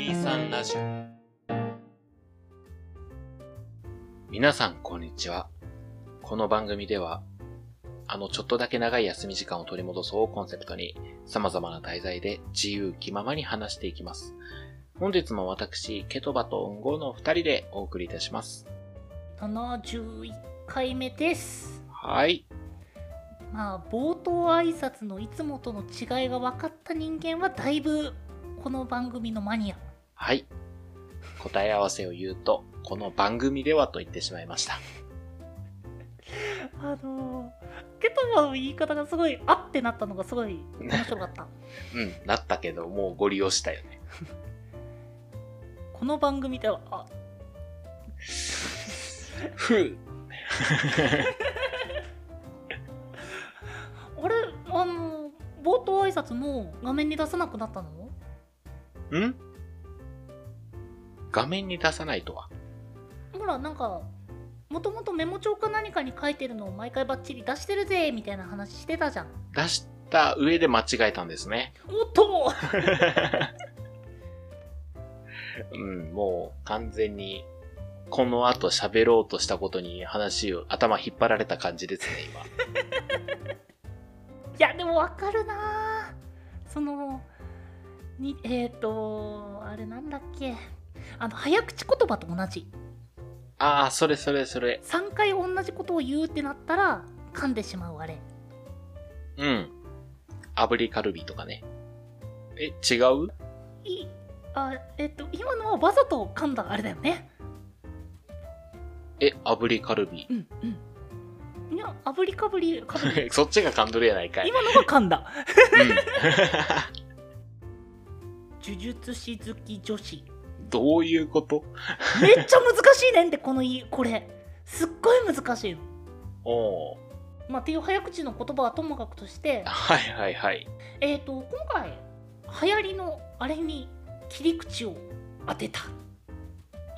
23ラジオ皆さんこんにちは。この番組では、あのちょっとだけ長い休み時間を取り戻そうをコンセプトに、様々な題材で自由気ままに話していきます。本日も私、ケトバとウンゴの二人でお送りいたします。71回目ですはい。まあ冒頭挨拶のいつもとの違いが分かった人間はだいぶこの番組のマニアはい。答え合わせを言うと、この番組ではと言ってしまいました。あのー、ケトバの言い方がすごいあってなったのがすごい面白かった うん、なったけど、もうご利用したよね。この番組ではあ ふう。あれあの冒頭挨拶も画面に出さなくなったの？ん？画面に出さないとは。ほらなんかもともとメモ帳か何かに書いてるのを毎回バッチリ出してるぜみたいな話してたじゃん出した上で間違えたんですね。おっと うん、もう完全に、この後喋ろうとしたことに話を頭引っ張られた感じですね、今。いやでもわかるなぁそのにえっ、ー、とあれなんだっけあの早口言葉と同じああ、それそれそれ。3回同じことを言うってなったら噛んでしまうあれうん。炙りカルビとかね。え、違う？いあえっ、と今のはわざと噛んだあれだよねえ、炙りカルビ？うんうんいや炙りかぶりかぶり そっちが噛んどるやないかい。今のが噛んだうん。呪術師好き女子どういうこと？めっちゃ難しいねんってこのいこれすっごい難しいのおー。まあっていう早口の言葉はともかくとしてはいはいはい。えっ、と今回流行りのあれに切り口を当てた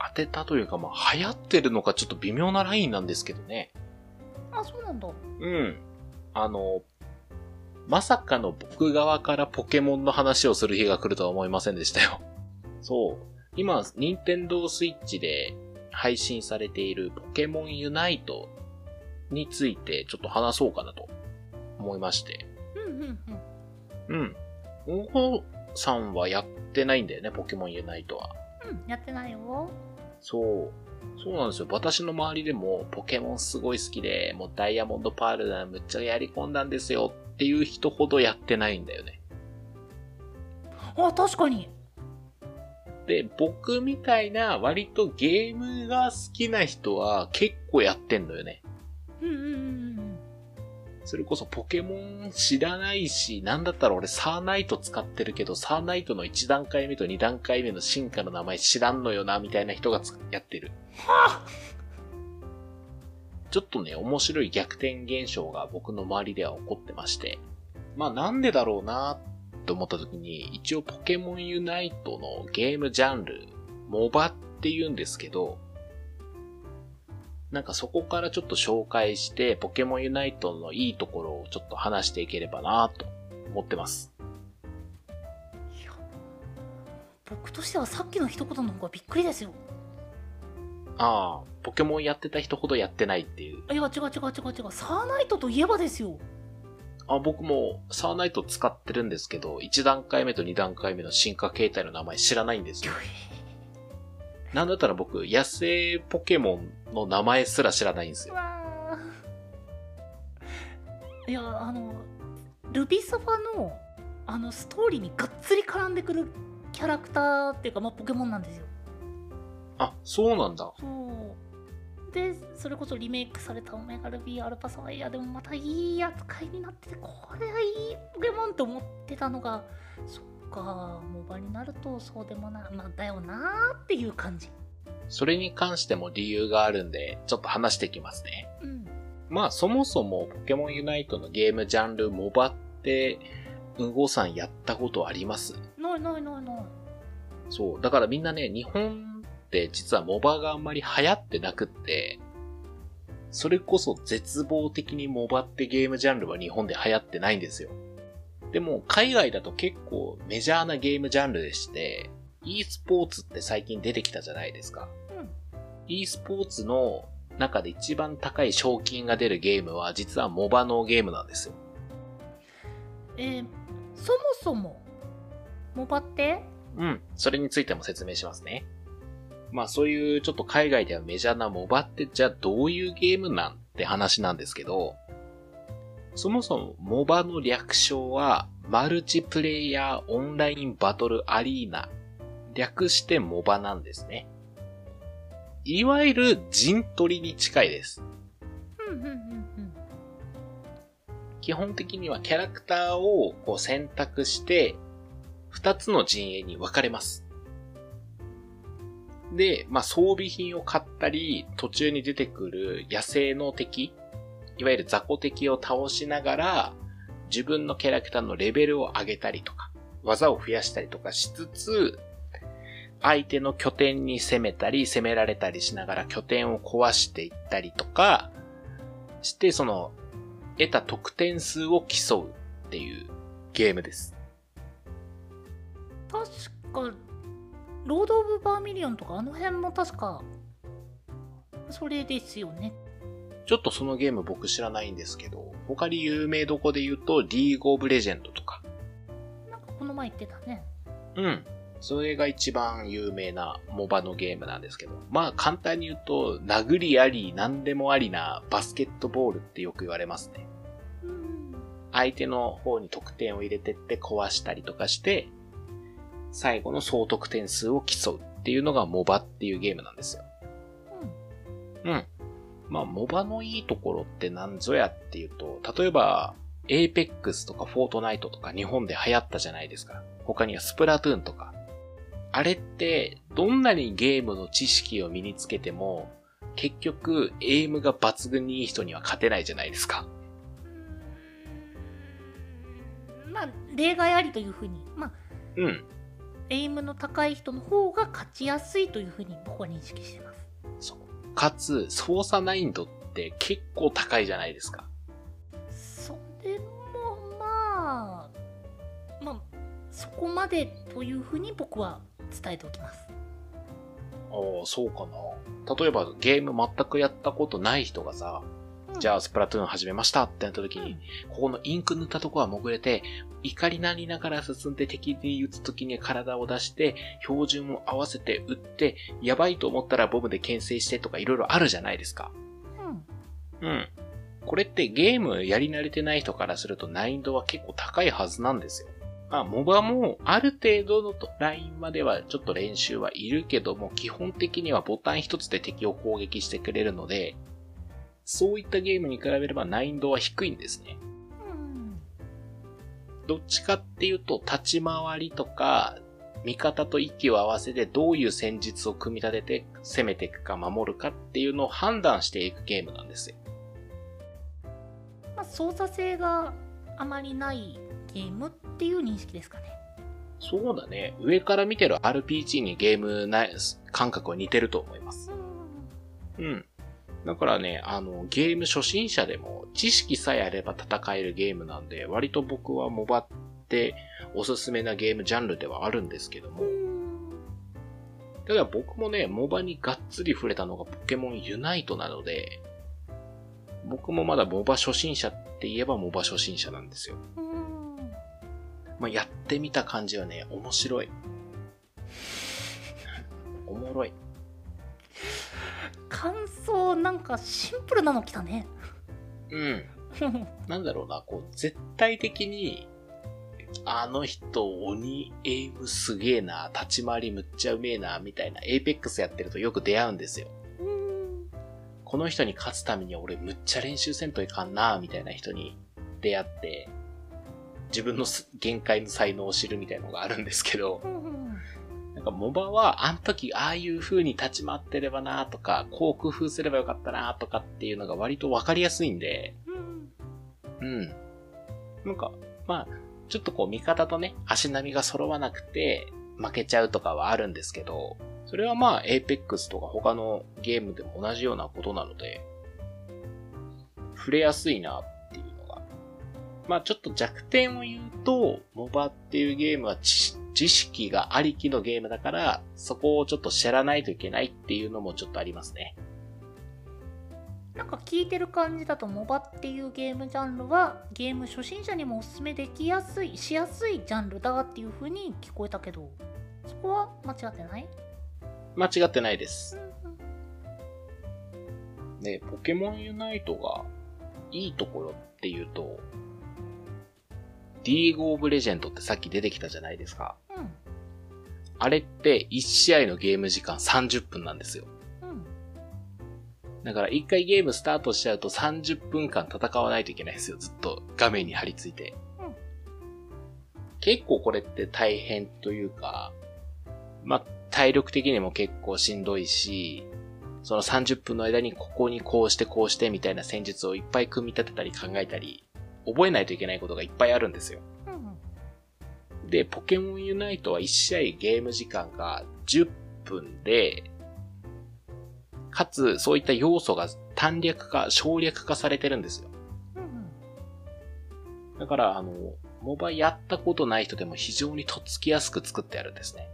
当てたというか、まあ、流行ってるのかちょっと微妙なラインなんですけどね。あそうなんだうん。あの、まさかの僕側からポケモンの話をする日が来るとは思いませんでしたよ。そう。今、任天堂スイッチで配信されているポケモンユナイトについてちょっと話そうかなと思いまして。うんうんうんうん。おほさんはやってないんだよね、ポケモンユナイトは。うんやってないよそう。そうなんですよ。私の周りでもポケモンすごい好きで、もうダイヤモンドパールだ、むっちゃやり込んだんですよっていう人ほどやってないんだよね。あ確かにで、僕みたいな割とゲームが好きな人は結構やってんのよね。うんうんうんうんそれこそポケモン知らないし、なんだったら俺サーナイト使ってるけど、サーナイトの1段階目と2段階目の進化の名前知らんのよな、みたいな人がつやってる。はちょっとね、面白い逆転現象が僕の周りでは起こってまして。まあなんでだろうなと思った時に、一応ポケモンユナイトのゲームジャンル、モバって言うんですけど、なんかそこからちょっと紹介して、ポケモンユナイトのいいところをちょっと話していければなと思ってます。いや僕としてはさっきの一言の方がびっくりですよああ、ポケモンやってた人ほどやってないっていう。いや違う違う違う違うサーナイトといえばですよあ僕もサーナイト使ってるんですけど、1段階目と2段階目の進化形態の名前知らないんですよ。なんだったら僕、野生ポケモンの名前すら知らないんですよ。いやあのルビサファのあのストーリーにがっつり絡んでくるキャラクターっていうか、まあ、ポケモンなんですよあ、そうなんだ。そうでそれこそリメイクされたオメガルビーアルパサワイヤでもまたいい扱いになっててこれはいいポケモンって思ってたのがそっかモバになるとそうでもなまあだよなーっていう感じ。それに関しても理由があるんで、ちょっと話していきますね。うん。まあ、そもそもポケモンユナイトのゲームジャンルモバって、うんごさんやったことあります？ないないないない。そう。だからみんなね、日本実はモバがあんまり流行ってなくって、それこそ絶望的にモバってゲームジャンルは日本で流行ってないんですよ。でも、海外だと結構メジャーなゲームジャンルでして、e スポーツって最近出てきたじゃないですか。うん。e スポーツの中で一番高い賞金が出るゲームは実はモバのゲームなんですよ。えーそもそも、モバって？うん。それについても説明しますね。まあそういうちょっと海外ではメジャーなモバってじゃあどういうゲームなんって話なんですけど、そもそもモバの略称はマルチプレイヤーオンラインバトルアリーナ。略してモバなんですね。いわゆる陣取りに近いです。基本的にはキャラクターをこう選択して、二つの陣営に分かれます。で、まあ、装備品を買ったり、途中に出てくる野生の敵、いわゆる雑魚敵を倒しながら、自分のキャラクターのレベルを上げたりとか、技を増やしたりとかしつつ、相手の拠点に攻めたり、攻められたりしながら拠点を壊していったりとか、して、その、得た得点数を競うっていうゲームです。確か、ロード・オブ・バーミリオンとかあの辺も確か、それですよね。ちょっとそのゲーム僕知らないんですけど、他に有名どこで言うと、リーグオブレジェンドとか。なんかこの前言ってたね。うん。それが一番有名なモバのゲームなんですけど。まあ簡単に言うと、殴りあり、何でもありなバスケットボールってよく言われますね。うん。相手の方に得点を入れてって壊したりとかして、最後の総得点数を競うっていうのがモバっていうゲームなんですよ。うん。まあ、 MOBAのいいところって何ぞやっていうと、例えば、エーペックスとかフォートナイトとか日本で流行ったじゃないですか。他にはスプラトゥーンとか。あれって、どんなにゲームの知識を身につけても、結局、エイムが抜群にいい人には勝てないじゃないですか。うんまあ、例外ありというふうに、まあ、うん。エイムの高い人の方が勝ちやすいというふうに僕は認識してます。そう。かつ、操作難易度って結構高いじゃないですか。それもまあ、まあ、そこまでというふうに僕は伝えておきます。ああ、そうかな。例えばゲーム全くやったことない人がさ、じゃあスプラトゥーン始めましたってなった時に、ここのインク塗ったとこは潜れて、怒りなりながら進んで敵に撃つ時に体を出して、標準を合わせて撃って、やばいと思ったらボムで牽制してとか色々あるじゃないですか。うん、うん。これってゲームやり慣れてない人からすると難易度は結構高いはずなんですよ。まあ、モバもある程度のラインまではちょっと練習はいるけども、基本的にはボタン一つで敵を攻撃してくれるので、そういったゲームに比べれば難易度は低いんですね。うん、どっちかっていうと、立ち回りとか、味方と息を合わせてどういう戦術を組み立てて攻めていくか守るかっていうのを判断していくゲームなんですよ。まあ、操作性があまりないゲームっていう認識ですかね。そうだね。上から見てる RPG にゲームな感覚は似てると思います。うんうん。だからね、あの、ゲーム初心者でも知識さえあれば戦えるゲームなんで、割と僕はモバっておすすめなゲームジャンルではあるんですけども。ただ僕もね、モバにがっつり触れたのがポケモンユナイトなので、僕もまだモバ初心者って言えばモバ初心者なんですよ。うんまあ、やってみた感じはね、面白い。おもろい。感想なんかシンプルなの来たね。うん。なんだろうな、こう、絶対的に、あの人、鬼エイムすげえな、立ち回りむっちゃうめえな、みたいな、エーペックスやってるとよく出会うんですよ。うんこの人に勝つために俺むっちゃ練習せんといかんな、みたいな人に出会って、自分のす限界の才能を知るみたいなのがあるんですけど、うんなんか MOBAは、あの時ああいう風に立ち回ってればなとか、こう工夫すればよかったなとかっていうのが割とわかりやすいんで、うんうん。なんか、まあ、ちょっとこう味方とね、足並みが揃わなくて負けちゃうとかはあるんですけど、それはまあ、Apex とか他のゲームでも同じようなことなので、触れやすいなっていうのが。まあちょっと弱点を言うと、モバっていうゲームは知知識がありきのゲームだから、そこをちょっと知らないといけないっていうのもちょっとありますね。なんか聞いてる感じだとモバっていうゲームジャンルはゲーム初心者にもおすすめできやすいしやすいジャンルだっていう風に聞こえたけどそこは間違ってない間違ってないです。うんで、ポケモンユナイトがいいところっていうと、リーグオブレジェンドってさっき出てきたじゃないですか。あれって1試合のゲーム時間30分なんですよ。うんだから1回ゲームスタートしちゃうと30分間戦わないといけないですよ。ずっと画面に張り付いて。うん結構これって大変というか、まあ、体力的にも結構しんどいし、その30分の間にここにこうしてこうしてみたいな戦術をいっぱい組み立てたり考えたり、覚えないといけないことがいっぱいあるんですよ。うんで、ポケモンユナイトは1試合ゲーム時間が10分で、かつ、そういった要素が短略化、省略化されてるんですよ。うんだから、あの、モバやったことない人でも非常にとっつきやすく作ってあるんですね。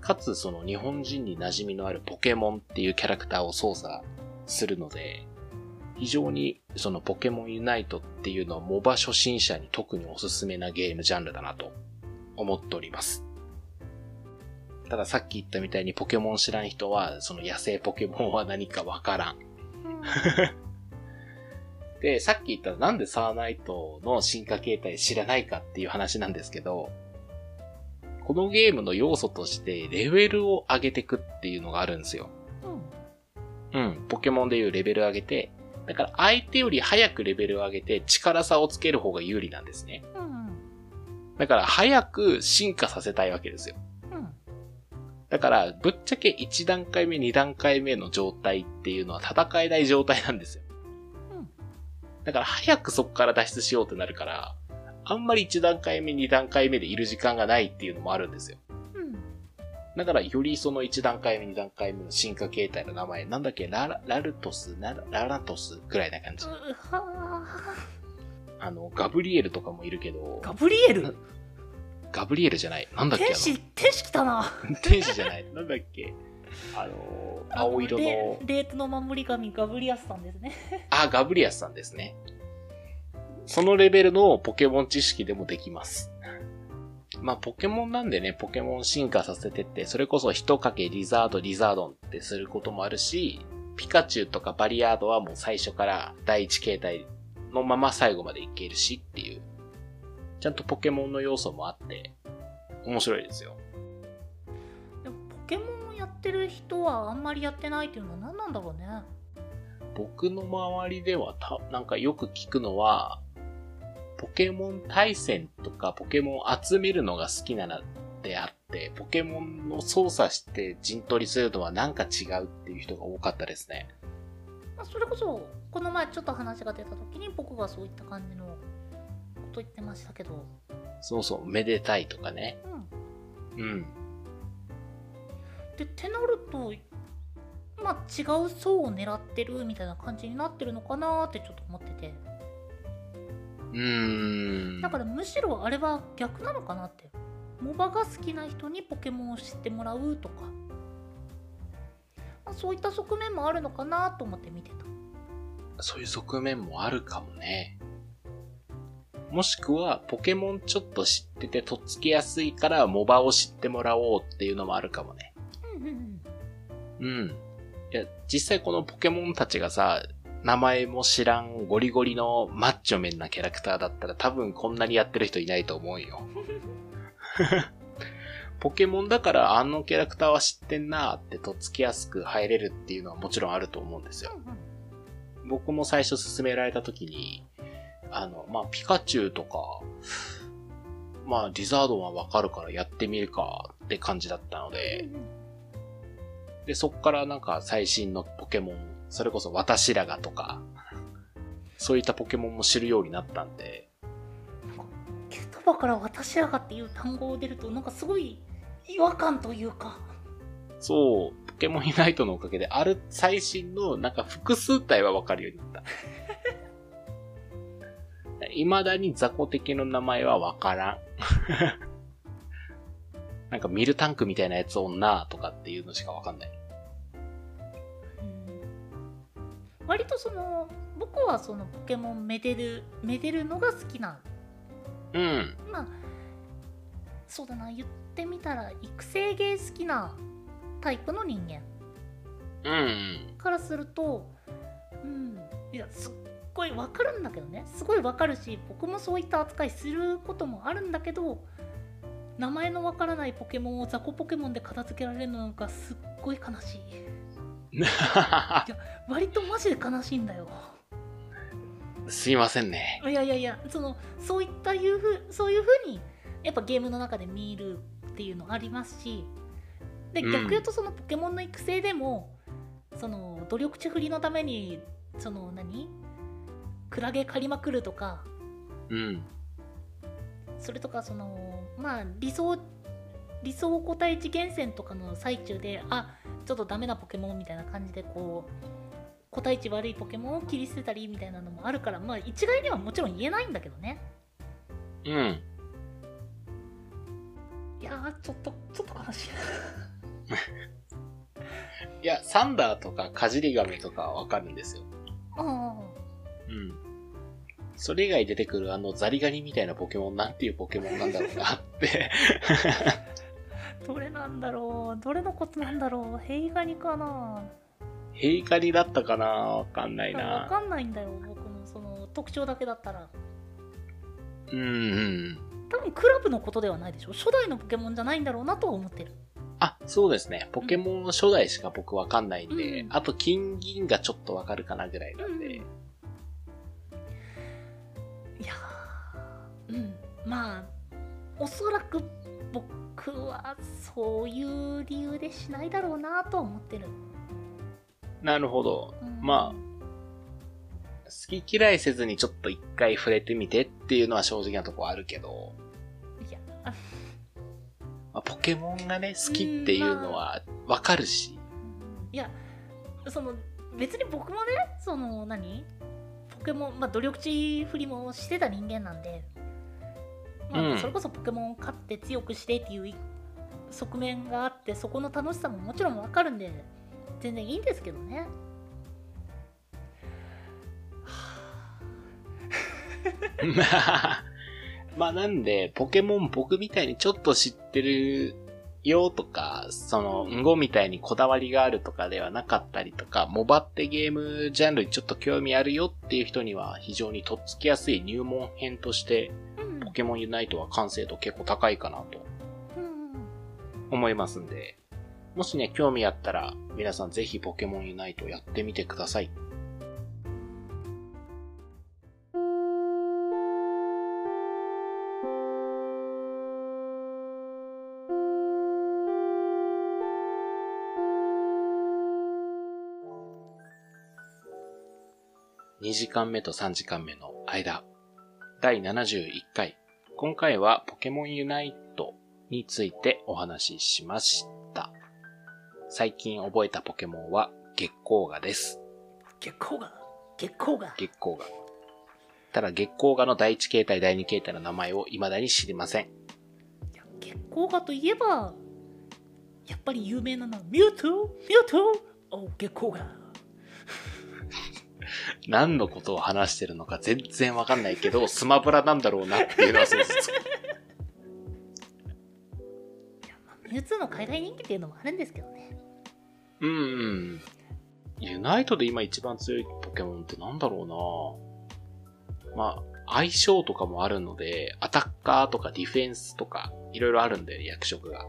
かつ、その日本人に馴染みのあるポケモンっていうキャラクターを操作するので、非常にそのポケモンユナイトっていうのはモバ初心者に特におすすめなゲームジャンルだなと思っております。たださっき言ったみたいにポケモン知らん人は、その野生ポケモンは何かわからん。で、さっき言ったなんでサーナイトの進化形態知らないかっていう話なんですけど、このゲームの要素としてレベルを上げていくっていうのがあるんですよ。うんうん、ポケモンでいうレベル上げて、だから相手より早くレベルを上げて力差をつける方が有利なんですね。うんだから早く進化させたいわけですよ。うんだから、ぶっちゃけ1段階目、2段階目の状態っていうのは戦えない状態なんですよ。うんだから早くそこから脱出しようってなるから、あんまり1段階目、2段階目でいる時間がないっていうのもあるんですよ。うんだから、よりその1段階目、2段階目の進化形態の名前、なんだっけ、ラララルトス、ラララトス？くらいな感じ。あの、ガブリエルとかもいるけどー、ガブリエル？ガブリエルじゃない。なんだっけ天使天使来たな 天使じゃない。なんだっけあの、青色の、レートの守り神ガブリアスさんですねあ、ガブリアスさんですね。そのレベルのポケモン知識でもできます。まあ、ポケモンなんでね、ポケモン進化させてって、それこそヒトカゲリザード、リザードンってすることもあるし、ピカチュウとかバリアードはもう最初から第一形態のまま最後までいけるしっていう、ちゃんとポケモンの要素もあって、面白いですよ。でもポケモンをやってる人はあんまりやってないっていうのは何なんだろうね僕の周りではた、なんかよく聞くのは、ポケモン対戦とかポケモンを集めるのが好きなのであって、ポケモンを操作して陣取りするのはなんか違うっていう人が多かったですね。まあそれこそこの前ちょっと話が出た時に僕がそういった感じのこと言ってましたけどそうそう、めでたいとかね。うんうん。でってなるとまあ違う層を狙ってるみたいな感じになってるのかなってちょっと思っててうーん。だからむしろあれは逆なのかなってモバが好きな人にポケモンを知ってもらうとか、まあ、そういった側面もあるのかなと思って見てたそういう側面もあるかもね。もしくは、ポケモンちょっと知っててとっつきやすいから、モバを知ってもらおうっていうのもあるかもね。うん。いや、実際このポケモンたちがさ、名前も知らんゴリゴリのマッチョメンなキャラクターだったら多分こんなにやってる人いないと思うよ。ポケモンだからあのキャラクターは知ってんなーってとっつきやすく入れるっていうのはもちろんあると思うんですよ。僕も最初勧められた時に、あの、まあ、ピカチュウとか、まあ、リザードンはわかるからやってみるかって感じだったので、で、そっからなんか最新のポケモン、それこそ私らがとか、そういったポケモンも知るようになったんで、言葉から私らがっていう単語を出るとなんかすごい違和感というか。そう、ポケモンユナイトのおかげで、ある最新のなんか複数体はわかるようになった。未だに雑魚的の名前はわからん。なんかミルタンクみたいなやつをなとかっていうのしかわかんない。うん割とその僕はそのポケモンめでるめでるのが好きなうん。まあそうだな言ってみたら育成芸好きなタイプの人間うん。からするとうんいやすっごいわかるんだけどねすごいわかるし僕もそういった扱いすることもあるんだけど名前のわからないポケモンを雑魚ポケモンで片付けられるのがすっごい悲しい 割とマジで悲しいんだよすいませんね。いやいやいやそのそういったいうふうそういうふうにやっぱゲームの中で見るっていうのありますしでうん逆言うとそのポケモンの育成でも、その努力値振りのためにその何？クラゲ借りまくるとかうん。それとかそのまあ理想理想個体値厳選とかの最中であちょっとダメなポケモンみたいな感じでこう個体値悪いポケモンを切り捨てたりみたいなのもあるからまあ一概にはもちろん言えないんだけどねうん。いやーちょっとちょっと悲しいいや、サンダーとかカジリガメとかはわかるんですよ。うん。それ以外出てくるあのザリガニみたいなポケモンなんていうポケモンなんだろうなって。あどれなんだろう？どれのことなんだろう？ヘイガニかな？ヘイカニだったかな？わかんないわな。かんないんだよ僕のその特徴だけだったらうんうん。多分クラブのことではないでしょ？初代のポケモンじゃないんだろうなとは思ってるあ、そうですね。ポケモン初代しか僕わかんないんで、うん。あと金銀がちょっとわかるかなぐらいなんで。いやーうん。まあおそらく僕はそういう理由でしないだろうなとは思ってる、なるほど。うん。ま好き嫌いせずにちょっと一回触れてみてっていうのは正直なとこあるけど、ケモンがね、好きっていうのはわかるし。いやその別に僕もねその何？ポケモン、まあ、努力値振りもしてた人間なんで、まあうん。それこそポケモンを勝って強くしてっていう側面があってそこの楽しさももちろんわかるんで全然いいんですけどね まあなんで、ポケモン僕みたいにちょっと知ってるよとか、その、んごみたいにこだわりがあるとかではなかったりとか、モバってゲームジャンルにちょっと興味あるよっていう人には非常にとっつきやすい入門編として、うんポケモンユナイトは完成度結構高いかなとうん思いますんで、もしね、興味あったら、皆さんぜひポケモンユナイトやってみてください。2時間目と3時間目の間、第71回。今回はポケモンユナイトについてお話ししました。最近覚えたポケモンは月光河です。月光が月光が月光河。ただ月光河の第1形態、第2形態の名前を未だに知りません。いや月光がといえばやっぱり有名なのはミュウトゥミュウトゥお月光が何のことを話してるのか全然わかんないけど、スマブラなんだろうなっていうのは想像つく。ミュウツーの海外人気っていうのもあるんですけどねうんうん。ユナイトで今一番強いポケモンってなんだろうなまあ、相性とかもあるので、アタッカーとかディフェンスとか、いろいろあるんで、役職が。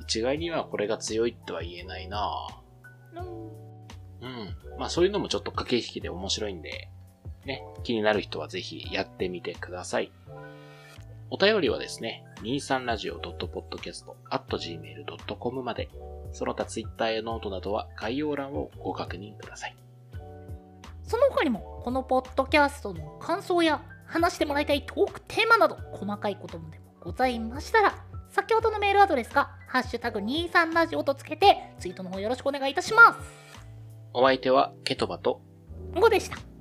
一概にはこれが強いっては言えないなうんうん。まあそういうのもちょっと駆け引きで面白いんで、ね、気になる人はぜひやってみてください。お便りはですね、23radio.podcast.gmail.com まで、その他 Twitter やノートなどは概要欄をご確認ください。その他にもこのポッドキャストの感想や話してもらいたいトークテーマなど細かいこともでもございましたら先ほどのメールアドレスか「ハッシュタグ #23 ラジオ」とつけてツイートの方よろしくお願いいたしますお相手はケトバとゴでした。